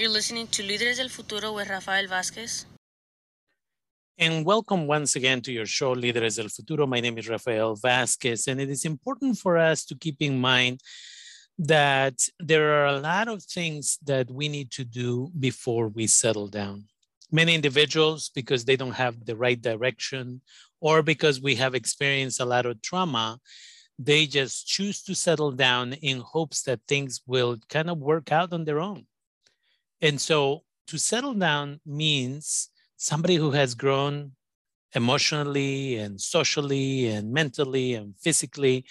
You're listening to Líderes del Futuro with Rafael Vázquez. And welcome once again to your show, Líderes del Futuro. My name is Rafael Vázquez, and it is important for us to keep in mind that there are a lot of things that we need to do before we settle down. Many individuals, because they don't have the right direction or because we have experienced a lot of trauma, they just choose to settle down in hopes that things will kind of work out on their own. And so to settle down means somebody who has grown emotionally and socially and mentally and physically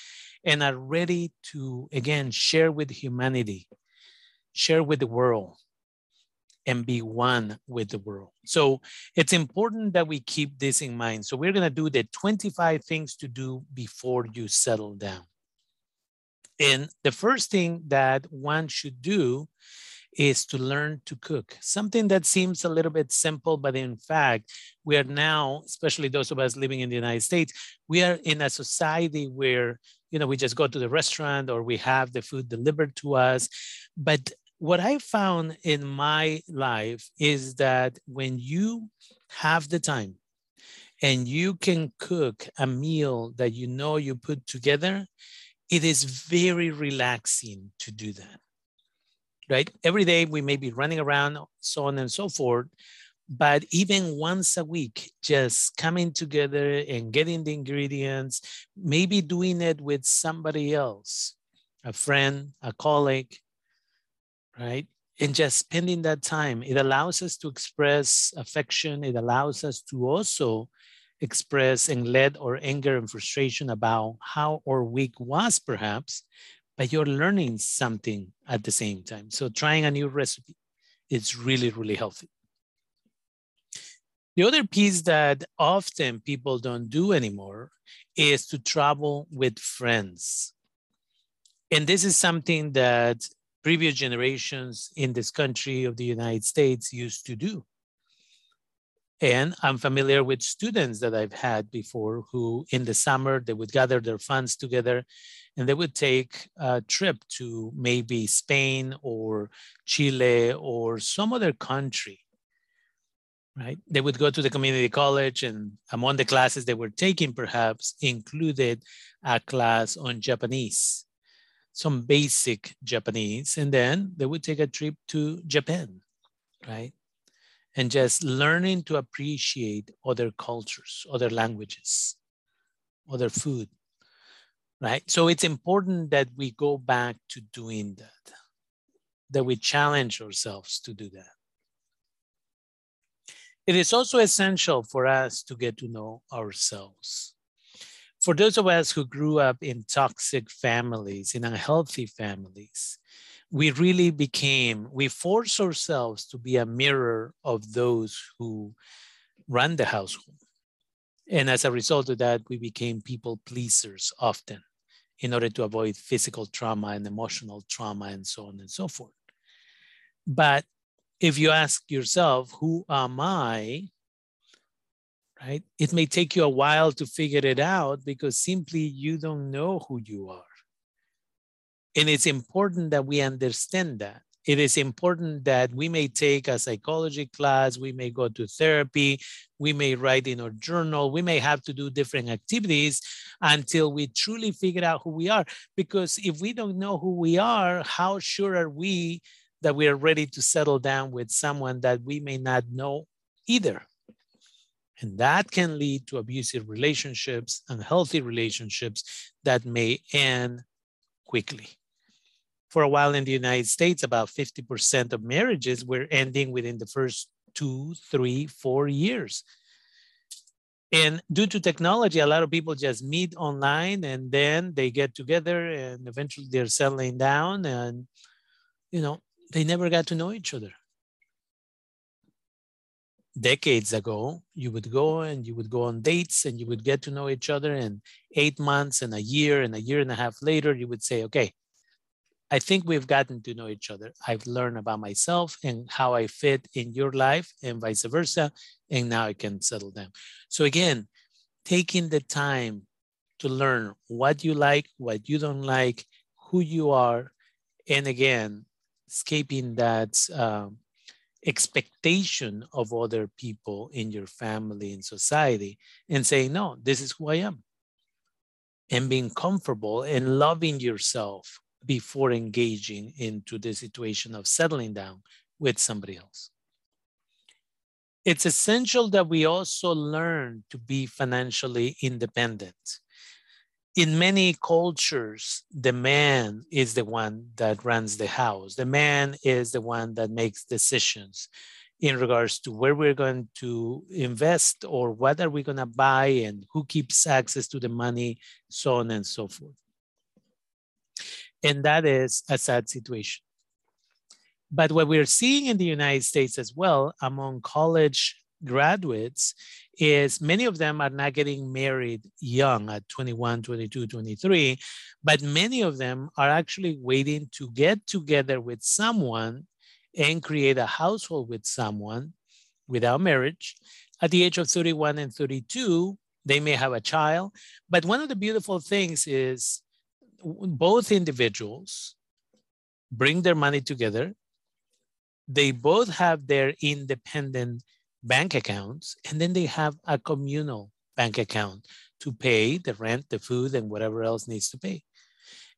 and are ready to, again, share with humanity, share with the world, and be one with the world. So it's important that we keep this in mind. So we're going to do the 25 things to do before you settle down. And the first thing that one should do is to learn to cook. Something that seems a little bit simple, but in fact, we are now, especially those of us living in the United States, we are in a society where, you know, we just go to the restaurant or we have the food delivered to us. But what I found in my life is that when you have the time and you can cook a meal that you know you put together, it is very relaxing to do that right? Every day we may be running around, so on and so forth. But even once a week, just coming together and getting the ingredients, maybe doing it with somebody else, a friend, a colleague, right? And just spending that time, it allows us to express affection. It allows us to also express and let our anger and frustration about how our week was, perhaps, but you're learning something at the same time. So trying a new recipe is really, really healthy. The other piece that often people don't do anymore is to travel with friends. And this is something that previous generations in this country of the United States used to do. And I'm familiar with students that I've had before who in the summer, they would gather their funds together and they would take a trip to maybe Spain or Chile or some other country, right? They would go to the community college and among the classes they were taking perhaps included a class on Japanese, some basic Japanese, and then they would take a trip to Japan, right? And just learning to appreciate other cultures, other languages, other food, right? So it's important that we go back to doing that, that we challenge ourselves to do that. It is also essential for us to get to know ourselves. For those of us who grew up in toxic families, in unhealthy families, we really became, we forced ourselves to be a mirror of those who run the household. And as a result of that, we became people pleasers often in order to avoid physical trauma and emotional trauma and so on and so forth. But if you ask yourself, who am I? Right? It may take you a while to figure it out because simply you don't know who you are. And it's important that we understand that. It is important that we may take a psychology class, we may go to therapy, we may write in our journal, we may have to do different activities until we truly figure out who we are. Because if we don't know who we are, how sure are we that we are ready to settle down with someone that we may not know either? And that can lead to abusive relationships, unhealthy relationships that may end quickly for a while in the United States, about 50% of marriages were ending within the first two, three, four years. And due to technology, a lot of people just meet online and then they get together and eventually they're settling down and, you know, they never got to know each other. Decades ago, you would go and you would go on dates and you would get to know each other. And eight months and a year and a year and a half later, you would say, okay, I think we've gotten to know each other. I've learned about myself and how I fit in your life and vice versa. And now I can settle down. So again, taking the time to learn what you like, what you don't like, who you are, and again, escaping that um, expectation of other people in your family and society and saying, no, this is who I am. And being comfortable and loving yourself before engaging into the situation of settling down with somebody else. It's essential that we also learn to be financially independent. In many cultures, the man is the one that runs the house. The man is the one that makes decisions in regards to where we're going to invest or what are we going to buy and who keeps access to the money, so on and so forth. And that is a sad situation. But what we're seeing in the United States as well among college graduates is many of them are not getting married young at 21, 22, 23, but many of them are actually waiting to get together with someone and create a household with someone without marriage. At the age of 31 and 32, they may have a child. But one of the beautiful things is both individuals bring their money together. They both have their independent bank accounts, and then they have a communal bank account to pay the rent, the food, and whatever else needs to pay.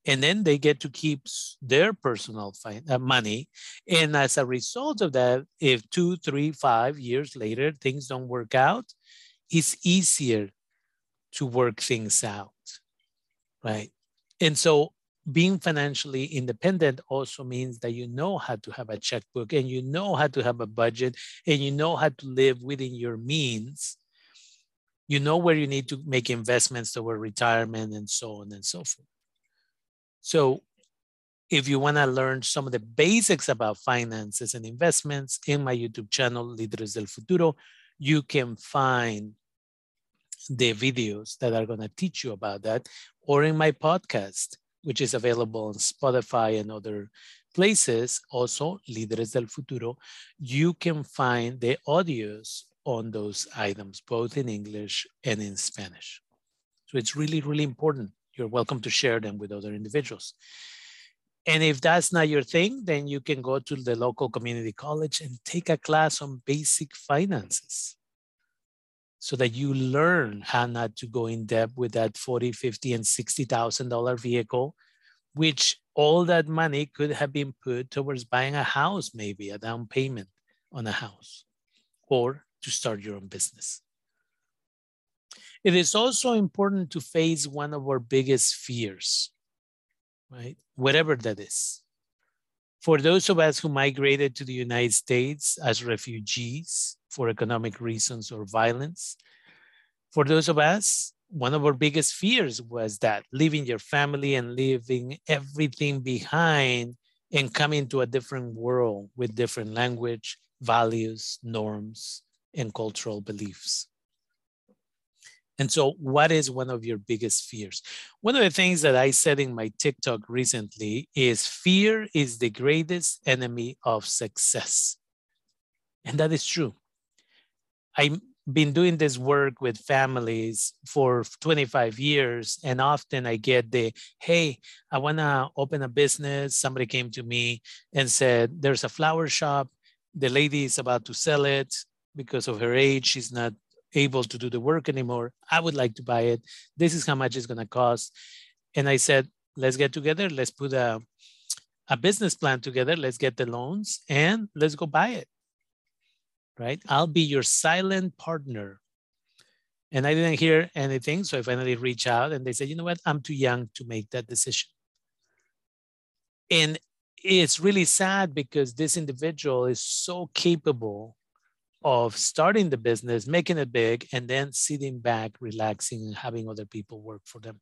And then they get to keep their personal uh, money. And as a result of that, if two, three, five years later things don't work out, it's easier to work things out, right? And so being financially independent also means that you know how to have a checkbook and you know how to have a budget and you know how to live within your means. You know where you need to make investments toward retirement and so on and so forth. So if you want to learn some of the basics about finances and investments in my YouTube channel, Líderes del Futuro, you can find the videos that are going to teach you about that or in my podcast which is available on Spotify and other places, also Líderes del Futuro, you can find the audios on those items, both in English and in Spanish. So it's really, really important. You're welcome to share them with other individuals. And if that's not your thing, then you can go to the local community college and take a class on basic finances so that you learn how not to go in debt with that 40, 50, and $60,000 vehicle, which all that money could have been put towards buying a house, maybe a down payment on a house, or to start your own business. It is also important to face one of our biggest fears, right? Whatever that is. For those of us who migrated to the United States as refugees, for economic reasons or violence. For those of us, one of our biggest fears was that leaving your family and leaving everything behind and coming to a different world with different language, values, norms, and cultural beliefs. And so, what is one of your biggest fears? One of the things that I said in my TikTok recently is fear is the greatest enemy of success. And that is true. I've been doing this work with families for 25 years, and often I get the, hey, I want to open a business. Somebody came to me and said, there's a flower shop. The lady is about to sell it because of her age. She's not able to do the work anymore. I would like to buy it. This is how much it's going to cost. And I said, let's get together. Let's put a, a business plan together. Let's get the loans and let's go buy it right? I'll be your silent partner. And I didn't hear anything. So I finally reached out and they said, you know what? I'm too young to make that decision. And it's really sad because this individual is so capable of starting the business, making it big, and then sitting back, relaxing, and having other people work for them.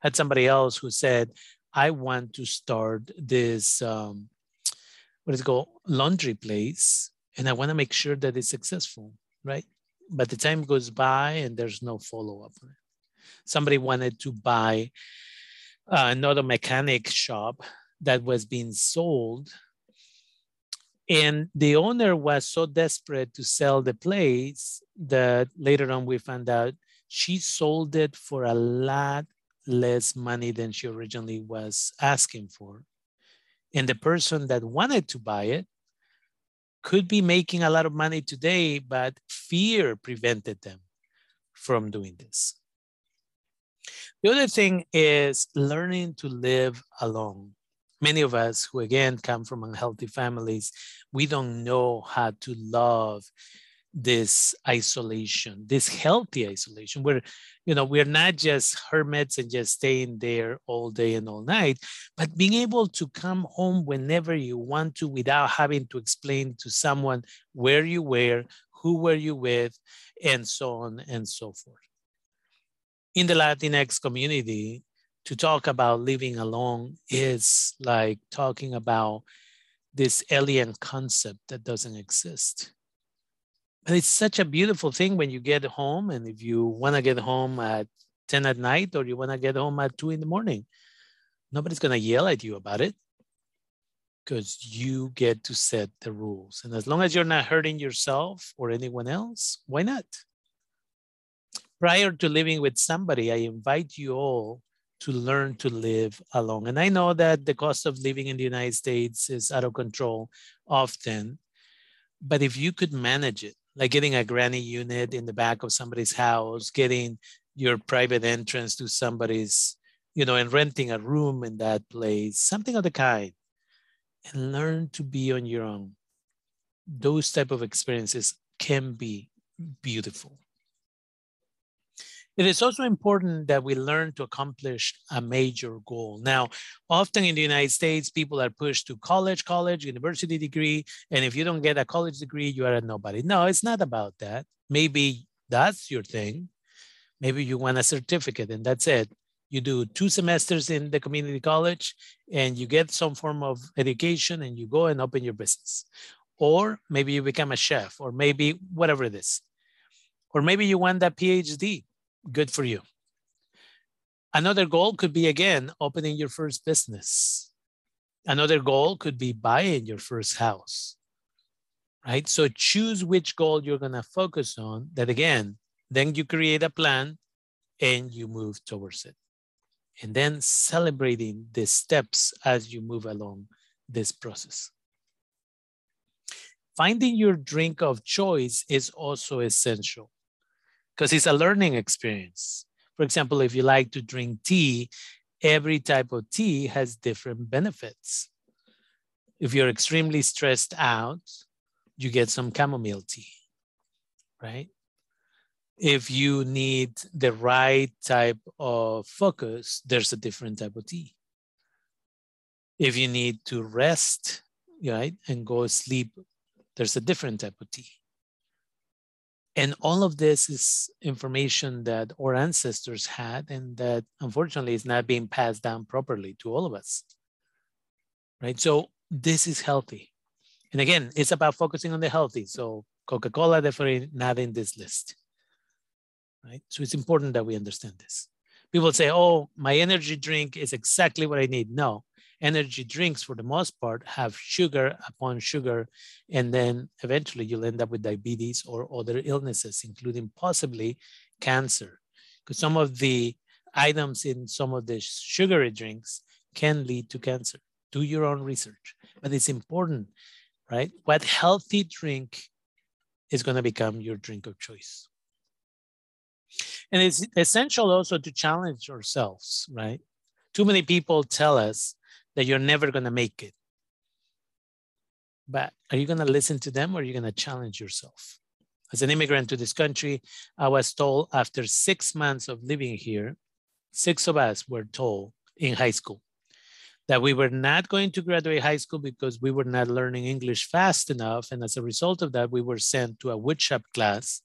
Had somebody else who said, I want to start this, um, what is it called, laundry place and I want to make sure that it's successful, right? But the time goes by and there's no follow up. Somebody wanted to buy uh, another mechanic shop that was being sold. And the owner was so desperate to sell the place that later on we found out she sold it for a lot less money than she originally was asking for. And the person that wanted to buy it could be making a lot of money today, but fear prevented them from doing this. The other thing is learning to live alone. Many of us who again come from unhealthy families, we don't know how to love this isolation, this healthy isolation, where you know we're not just hermits and just staying there all day and all night, but being able to come home whenever you want to without having to explain to someone where you were, who were you with, and so on and so forth. In the Latinx community, to talk about living alone is like talking about this alien concept that doesn't exist but it's such a beautiful thing when you get home and if you want to get home at 10 at night or you want to get home at 2 in the morning nobody's going to yell at you about it because you get to set the rules. And as long as you're not hurting yourself or anyone else why not? Prior to living with somebody i invite you all to learn to live alone. And i know that the cost of living in the united states is out of control often but if you could manage it like getting a granny unit in the back of somebody's house, getting your private entrance to somebody's, you know, and renting a room in that place, something of the kind, and learn to be on your own. Those type of experiences can be beautiful. It is also important that we learn to accomplish a major goal. Now, often in the United States, people are pushed to college, college, university degree. And if you don't get a college degree, you are a nobody. No, it's not about that. Maybe that's your thing. Maybe you want a certificate and that's it. You do two semesters in the community college and you get some form of education and you go and open your business. Or maybe you become a chef, or maybe whatever it is. Or maybe you want that PhD good for you. Another goal could be again opening your first business. Another goal could be buying your first house. Right? So choose which goal you're going to focus on. That again, then you create a plan and you move towards it. And then celebrating the steps as you move along this process. Finding your drink of choice is also essential because it's a learning experience. For example, if you like to drink tea, every type of tea has different benefits. If you're extremely stressed out, you get some chamomile tea, right? If you need the right type of focus, there's a different type of tea. If you need to rest, right, and go sleep, there's a different type of tea. And all of this is information that our ancestors had and that unfortunately is not being passed down properly to all of us. Right? So this is healthy. And again, it's about focusing on the healthy. So Coca-Cola definitely not in this list. Right? So it's important that we understand this. People say, oh, my energy drink is exactly what I need. No, energy drinks for the most part have sugar upon sugar and then eventually you'll end up with diabetes or other illnesses including possibly cancer. Because some of the items in some of the sugary drinks can lead to cancer. Do your own research. But it's important right? What healthy drink is going to become your drink of choice? And it's essential also to challenge ourselves right? Too many people tell us that you're never going to make it. But are you going to listen to them or are you going to challenge yourself? As an immigrant to this country, I was told after six months of living here, six of us were told in high school that we were not going to graduate high school because we were not learning English fast enough. And as a result of that, we were sent to a woodshop class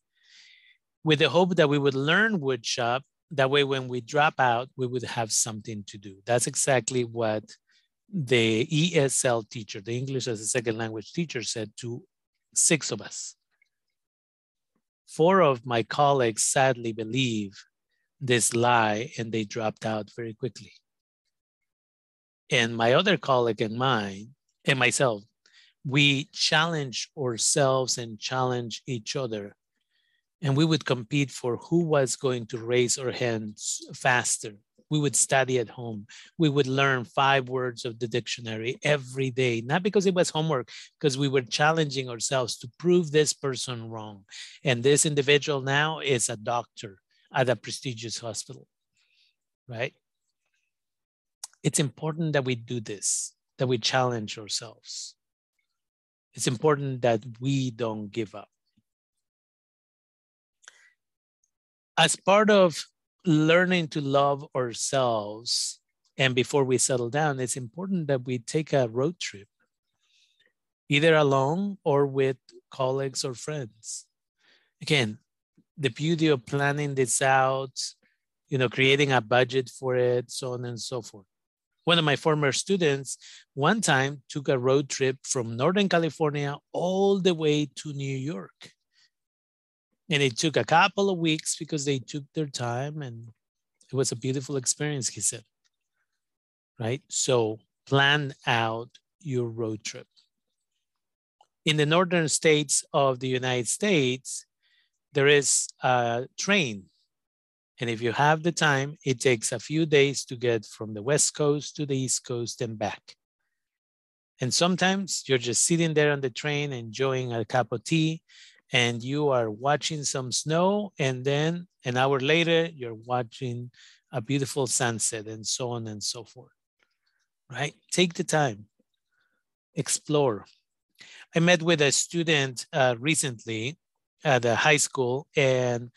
with the hope that we would learn woodshop. That way, when we drop out, we would have something to do. That's exactly what the ESL teacher, the English as a second language teacher, said to six of us. Four of my colleagues sadly believe this lie and they dropped out very quickly. And my other colleague and mine, and myself, we challenge ourselves and challenge each other. And we would compete for who was going to raise our hands faster We would study at home. We would learn five words of the dictionary every day, not because it was homework, because we were challenging ourselves to prove this person wrong. And this individual now is a doctor at a prestigious hospital, right? It's important that we do this, that we challenge ourselves. It's important that we don't give up. As part of learning to love ourselves and before we settle down, it's important that we take a road trip, either alone or with colleagues or friends. Again, the beauty of planning this out, you know, creating a budget for it, so on and so forth. One of my former students one time took a road trip from Northern California all the way to New York. And it took a couple of weeks because they took their time and it was a beautiful experience, he said. Right? So plan out your road trip. In the northern states of the United States, there is a train. And if you have the time, it takes a few days to get from the West Coast to the East Coast and back. And sometimes you're just sitting there on the train enjoying a cup of tea and you are watching some snow and then an hour later you're watching a beautiful sunset and so on and so forth right take the time explore i met with a student uh, recently at a high school and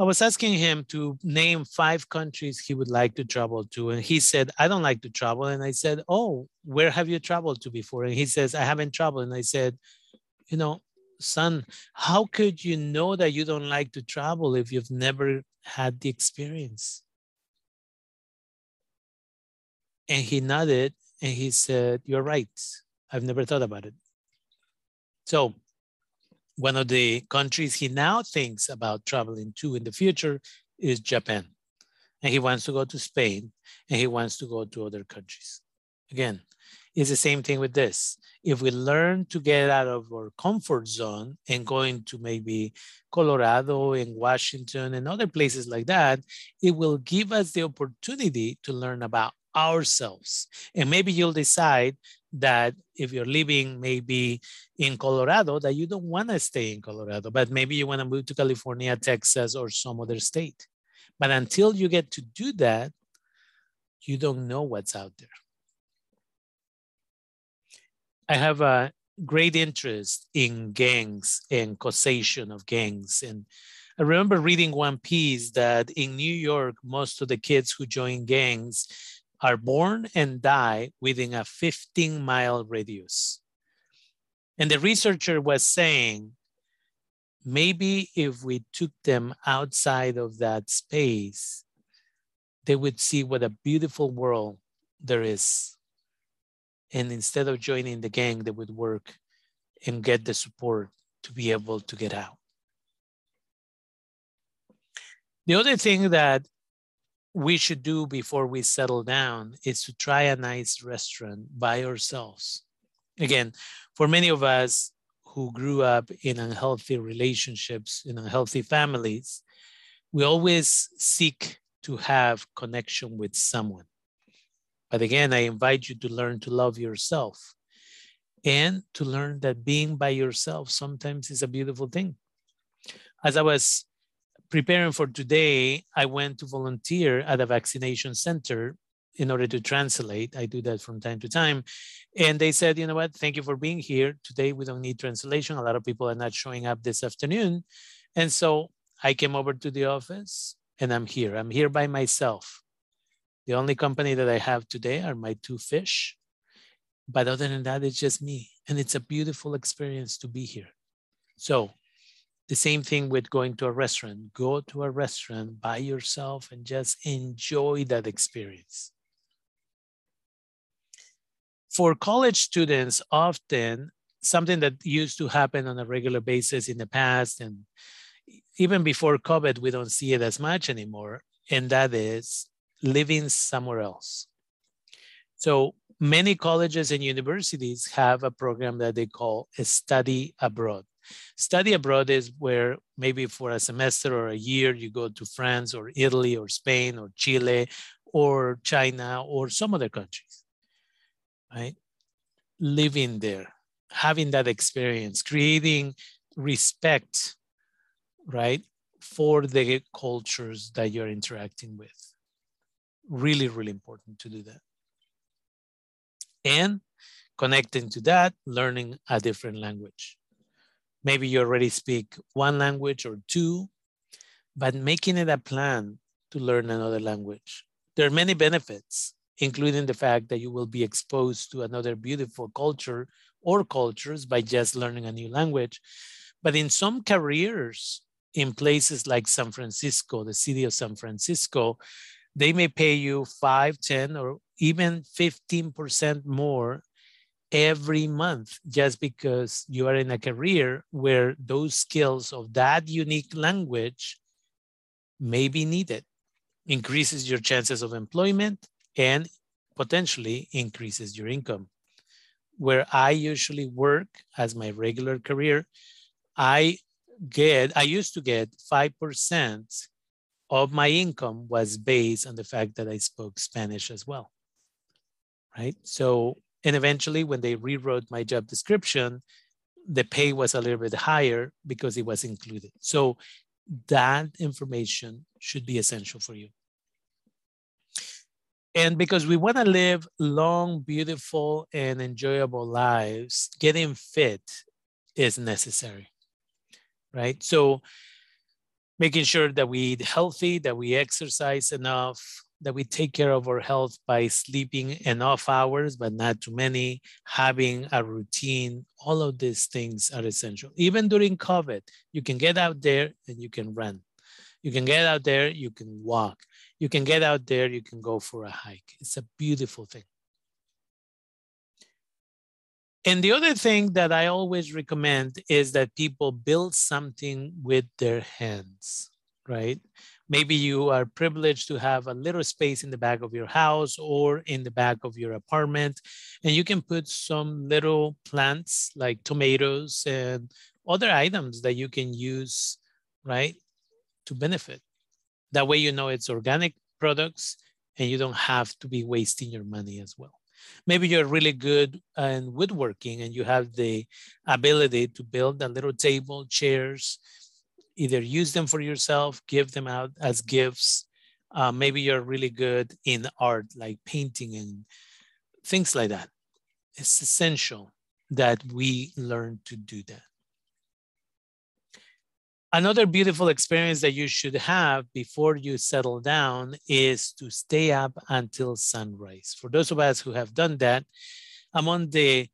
I was asking him to name five countries he would like to travel to. And he said, I don't like to travel. And I said, Oh, where have you traveled to before? And he says, I haven't traveled. And I said, You know, son, how could you know that you don't like to travel if you've never had the experience? And he nodded and he said, You're right. I've never thought about it. So, one of the countries he now thinks about traveling to in the future is Japan. And he wants to go to Spain and he wants to go to other countries. Again, it's the same thing with this. If we learn to get out of our comfort zone and going to maybe Colorado and Washington and other places like that, it will give us the opportunity to learn about ourselves. And maybe you'll decide that if you're living maybe in Colorado, that you don't want to stay in Colorado, but maybe you want to move to California, Texas, or some other state. But until you get to do that, you don't know what's out there. I have a great interest in gangs and causation of gangs. And I remember reading one piece that in New York, most of the kids who join gangs are born and die within a 15 mile radius. And the researcher was saying, maybe if we took them outside of that space, they would see what a beautiful world there is and instead of joining the gang, they would work and get the support to be able to get out. The other thing that we should do before we settle down is to try a nice restaurant by ourselves. Again, for many of us who grew up in unhealthy relationships, in unhealthy families, we always seek to have connection with someone. But again, I invite you to learn to love yourself and to learn that being by yourself sometimes is a beautiful thing. As I was preparing for today, I went to volunteer at a vaccination center in order to translate. I do that from time to time. And they said, you know what, thank you for being here. Today we don't need translation. A lot of people are not showing up this afternoon. And so I came over to the office and I'm here. I'm here by myself. The only company that I have today are my two fish. But other than that, it's just me. And it's a beautiful experience to be here. So the same thing with going to a restaurant. Go to a restaurant by yourself and just enjoy that experience. For college students, often something that used to happen on a regular basis in the past and even before COVID, we don't see it as much anymore. And that is living somewhere else. So many colleges and universities have a program that they call a study abroad. Study abroad is where maybe for a semester or a year you go to France or Italy or Spain or Chile or China or some other countries, right? Living there, having that experience, creating respect, right, for the cultures that you're interacting with. Really, really important to do that. And connecting to that, learning a different language. Maybe you already speak one language or two, but making it a plan to learn another language. There are many benefits, including the fact that you will be exposed to another beautiful culture or cultures by just learning a new language. But in some careers, in places like San Francisco, the city of San Francisco, they may pay you 5, 10, or even 15% more every month just because you are in a career where those skills of that unique language may be needed. Increases your chances of employment and potentially increases your income. Where i usually work as my regular career i get i used to get 5% of my income was based on the fact that i spoke spanish as well right so and eventually, when they rewrote my job description, the pay was a little bit higher because it was included. So that information should be essential for you. And because we want to live long, beautiful, and enjoyable lives, getting fit is necessary, right? So making sure that we eat healthy, that we exercise enough, that we take care of our health by sleeping enough hours, but not too many, having a routine. All of these things are essential. Even during COVID, you can get out there and you can run. You can get out there, you can walk. You can get out there, you can go for a hike. It's a beautiful thing. And the other thing that I always recommend is that people build something with their hands, right? Maybe you are privileged to have a little space in the back of your house or in the back of your apartment, and you can put some little plants like tomatoes and other items that you can use, right, to benefit. That way, you know it's organic products and you don't have to be wasting your money as well. Maybe you're really good in woodworking and you have the ability to build a little table, chairs, either use them for yourself, give them out as gifts. Uh, maybe you're really good in art, like painting and things like that. It's essential that we learn to do that. Another beautiful experience that you should have before you settle down is to stay up until sunrise. For those of us who have done that, among the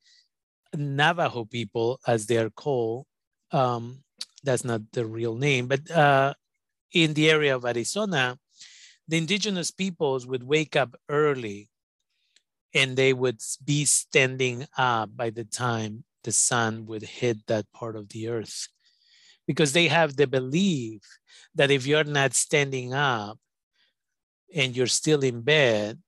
Navajo people, as they are called, um, that's not the real name, but uh, in the area of Arizona, the indigenous peoples would wake up early and they would be standing up by the time the sun would hit that part of the earth because they have the belief that if you're not standing up and you're still in bed,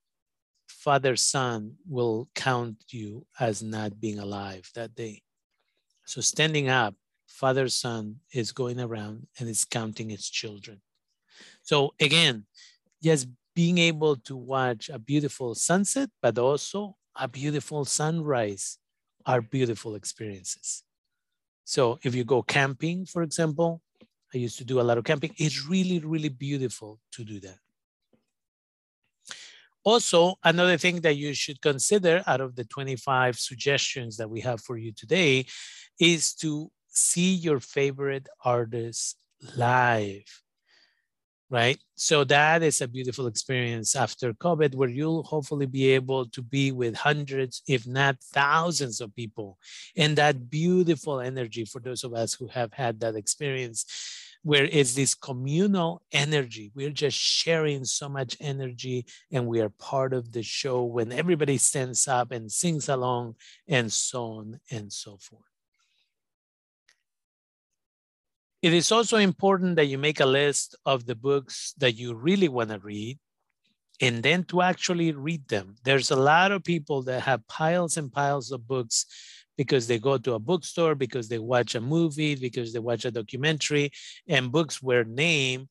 Father Sun will count you as not being alive that day. So standing up father sun is going around and is counting its children. So again, just being able to watch a beautiful sunset, but also a beautiful sunrise are beautiful experiences. So if you go camping, for example, I used to do a lot of camping. It's really, really beautiful to do that. Also, another thing that you should consider out of the 25 suggestions that we have for you today is to see your favorite artists live right? So that is a beautiful experience after COVID where you'll hopefully be able to be with hundreds, if not thousands of people. And that beautiful energy for those of us who have had that experience where it's this communal energy. We're just sharing so much energy and we are part of the show when everybody stands up and sings along and so on and so forth. It is also important that you make a list of the books that you really want to read and then to actually read them. There's a lot of people that have piles and piles of books, because they go to a bookstore, because they watch a movie, because they watch a documentary, and books were named.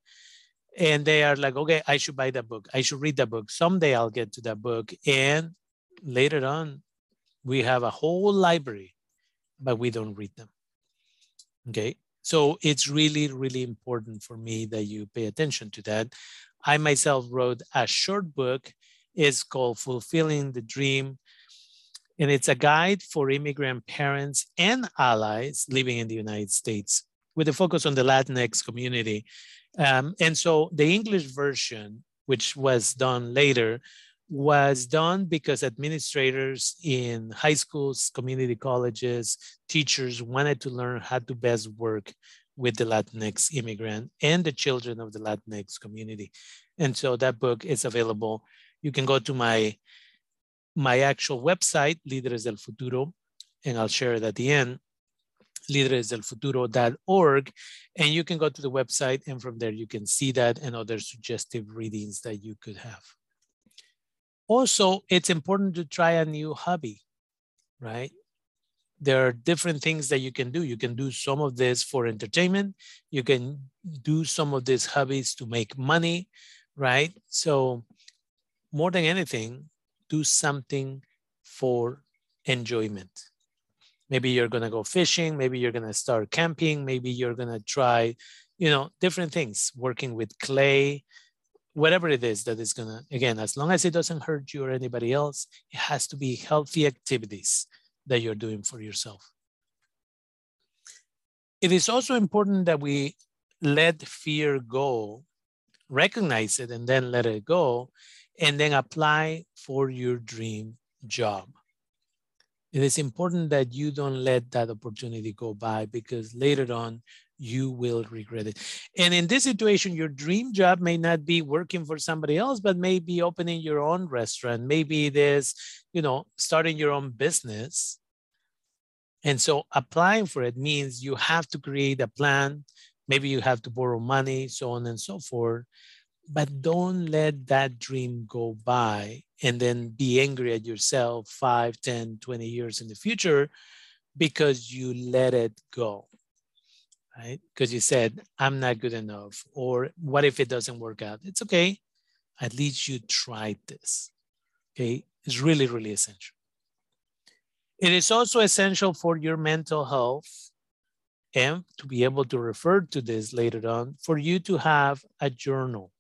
And they are like, okay, I should buy that book. I should read that book. Someday I'll get to that book. And later on, we have a whole library, but we don't read them. Okay. So it's really, really important for me that you pay attention to that. I myself wrote a short book. It's called Fulfilling the Dream. And it's a guide for immigrant parents and allies living in the United States with a focus on the Latinx community. Um, and so the English version, which was done later, was done because administrators in high schools, community colleges, teachers wanted to learn how to best work with the Latinx immigrant and the children of the Latinx community. And so that book is available. You can go to my, my actual website, Líderes del Futuro, and I'll share it at the end, líderesdelfuturo.org. And you can go to the website and from there you can see that and other suggestive readings that you could have. Also, it's important to try a new hobby, right? There are different things that you can do. You can do some of this for entertainment. You can do some of these hobbies to make money, right? So, more than anything, do something for enjoyment. Maybe you're going to go fishing. Maybe you're going to start camping. Maybe you're going to try, you know, different things, working with clay, whatever it is that is going to, again, as long as it doesn't hurt you or anybody else, it has to be healthy activities that you're doing for yourself. It is also important that we let fear go, recognize it, and then let it go, and then apply for your dream job. It is important that you don't let that opportunity go by because later on you will regret it. And in this situation, your dream job may not be working for somebody else, but maybe opening your own restaurant. Maybe it is, you know, starting your own business. And so applying for it means you have to create a plan. Maybe you have to borrow money, so on and so forth. But don't let that dream go by and then be angry at yourself 5, 10, 20 years in the future because you let it go right? Because you said, I'm not good enough, or what if it doesn't work out? It's okay. At least you tried this. Okay. It's really, really essential. It is also essential for your mental health and to be able to refer to this later on for you to have a journal.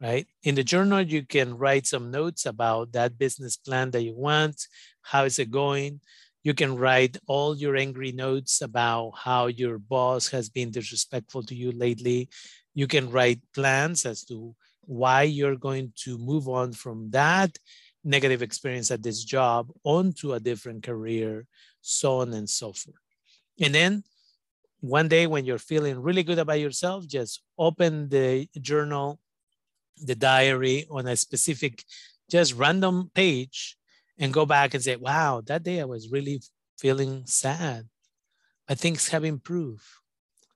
Right? In the journal, you can write some notes about that business plan that you want. How is it going? You can write all your angry notes about how your boss has been disrespectful to you lately. You can write plans as to why you're going to move on from that negative experience at this job onto a different career, so on and so forth. And then one day when you're feeling really good about yourself, just open the journal, the diary on a specific, just random page and go back and say, wow, that day I was really feeling sad, but things have improved.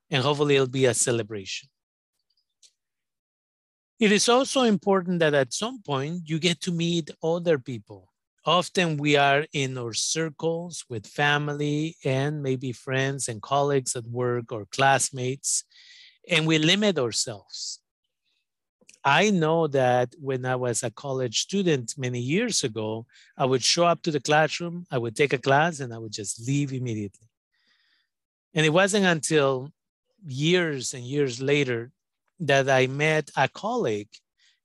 And hopefully it'll be a celebration. It is also important that at some point you get to meet other people. Often we are in our circles with family and maybe friends and colleagues at work or classmates, and we limit ourselves. I know that when I was a college student many years ago, I would show up to the classroom, I would take a class, and I would just leave immediately. And it wasn't until years and years later that I met a colleague,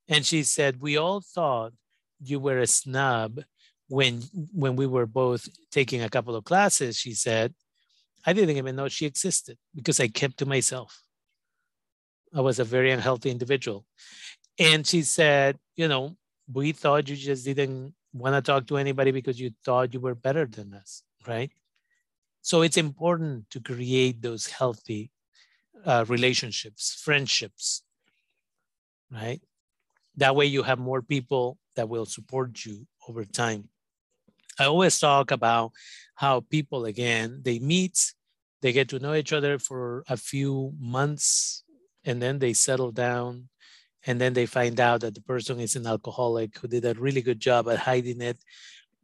and she said, We all thought you were a snub when, when we were both taking a couple of classes. She said, I didn't even know she existed because I kept to myself. I was a very unhealthy individual. And she said, you know, we thought you just didn't want to talk to anybody because you thought you were better than us, right? So it's important to create those healthy uh, relationships, friendships, right? That way you have more people that will support you over time. I always talk about how people, again, they meet, they get to know each other for a few months, and then they settle down and then they find out that the person is an alcoholic who did a really good job at hiding it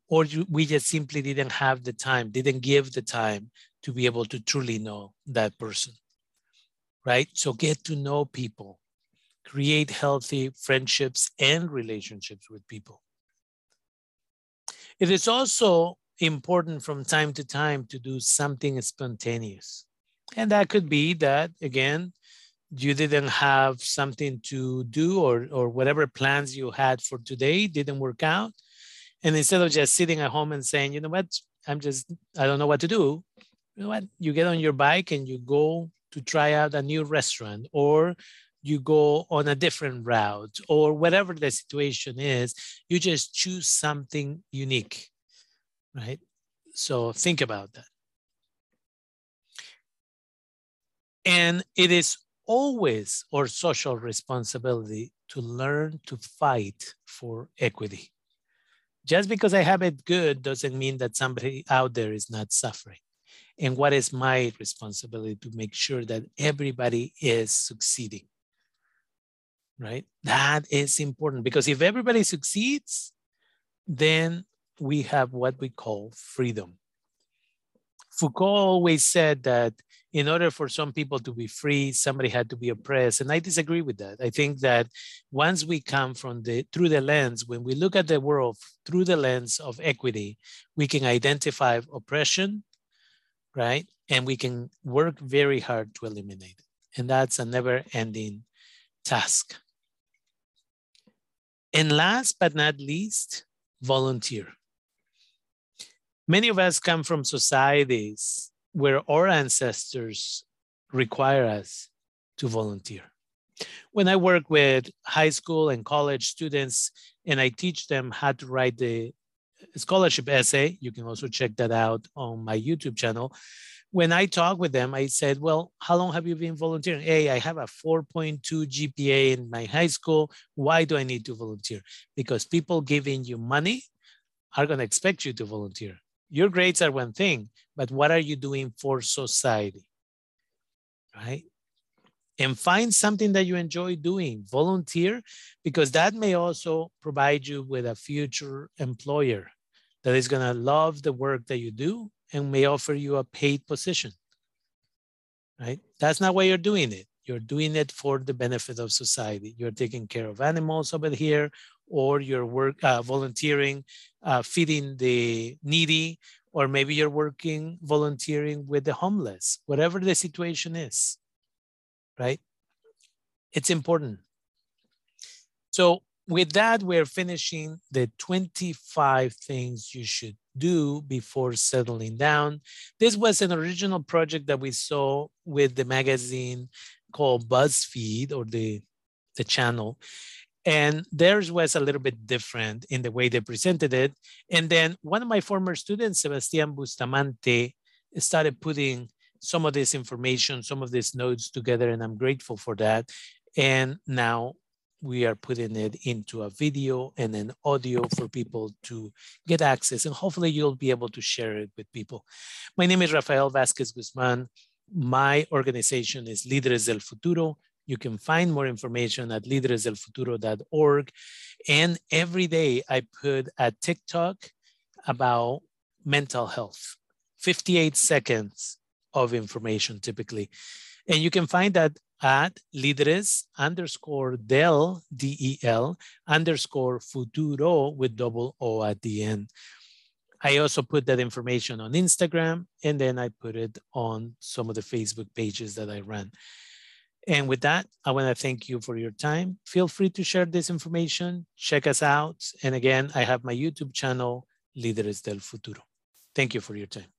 or you, we just simply didn't have the time, didn't give the time to be able to truly know that person, right? So get to know people, create healthy friendships and relationships with people. It is also important from time to time to do something spontaneous. And that could be that, again, you didn't have something to do or, or whatever plans you had for today didn't work out. And instead of just sitting at home and saying, you know what, I'm just, I don't know what to do, you know what, you get on your bike and you go to try out a new restaurant or you go on a different route or whatever the situation is, you just choose something unique, right? So think about that. And it is always our social responsibility to learn to fight for equity. Just because I have it good doesn't mean that somebody out there is not suffering. And what is my responsibility to make sure that everybody is succeeding? Right? That is important because if everybody succeeds, then we have what we call freedom. Foucault always said that in order for some people to be free, somebody had to be oppressed. And I disagree with that. I think that once we come from the through the lens, when we look at the world through the lens of equity, we can identify oppression, right? And we can work very hard to eliminate it. And that's a never-ending task. And last but not least, volunteer. Many of us come from societies where our ancestors require us to volunteer. When I work with high school and college students and I teach them how to write the scholarship essay, you can also check that out on my YouTube channel. When I talk with them, I said, Well, how long have you been volunteering? Hey, I have a 4.2 GPA in my high school. Why do I need to volunteer? Because people giving you money are going to expect you to volunteer. Your grades are one thing, but what are you doing for society? Right? And find something that you enjoy doing, volunteer, because that may also provide you with a future employer that is going to love the work that you do and may offer you a paid position. Right? That's not why you're doing it. You're doing it for the benefit of society. You're taking care of animals over here, or you're work uh, volunteering, uh, feeding the needy, or maybe you're working volunteering with the homeless, whatever the situation is, right? It's important. So with that, we're finishing the 25 things you should do before settling down. This was an original project that we saw with the magazine called BuzzFeed or the, the channel. And theirs was a little bit different in the way they presented it. And then one of my former students, Sebastian Bustamante, started putting some of this information, some of these notes together, and I'm grateful for that. And now we are putting it into a video and an audio for people to get access. And hopefully you'll be able to share it with people. My name is Rafael Vasquez Guzman. My organization is Líderes del Futuro. You can find more information at lideresdelfuturo.org. And every day I put a TikTok about mental health, 58 seconds of information typically. And you can find that at líderes underscore del, D-E-L, underscore futuro with double O at the end. I also put that information on Instagram and then I put it on some of the Facebook pages that I run. And with that, I want to thank you for your time. Feel free to share this information, check us out. And again, I have my YouTube channel, Líderes del Futuro. Thank you for your time.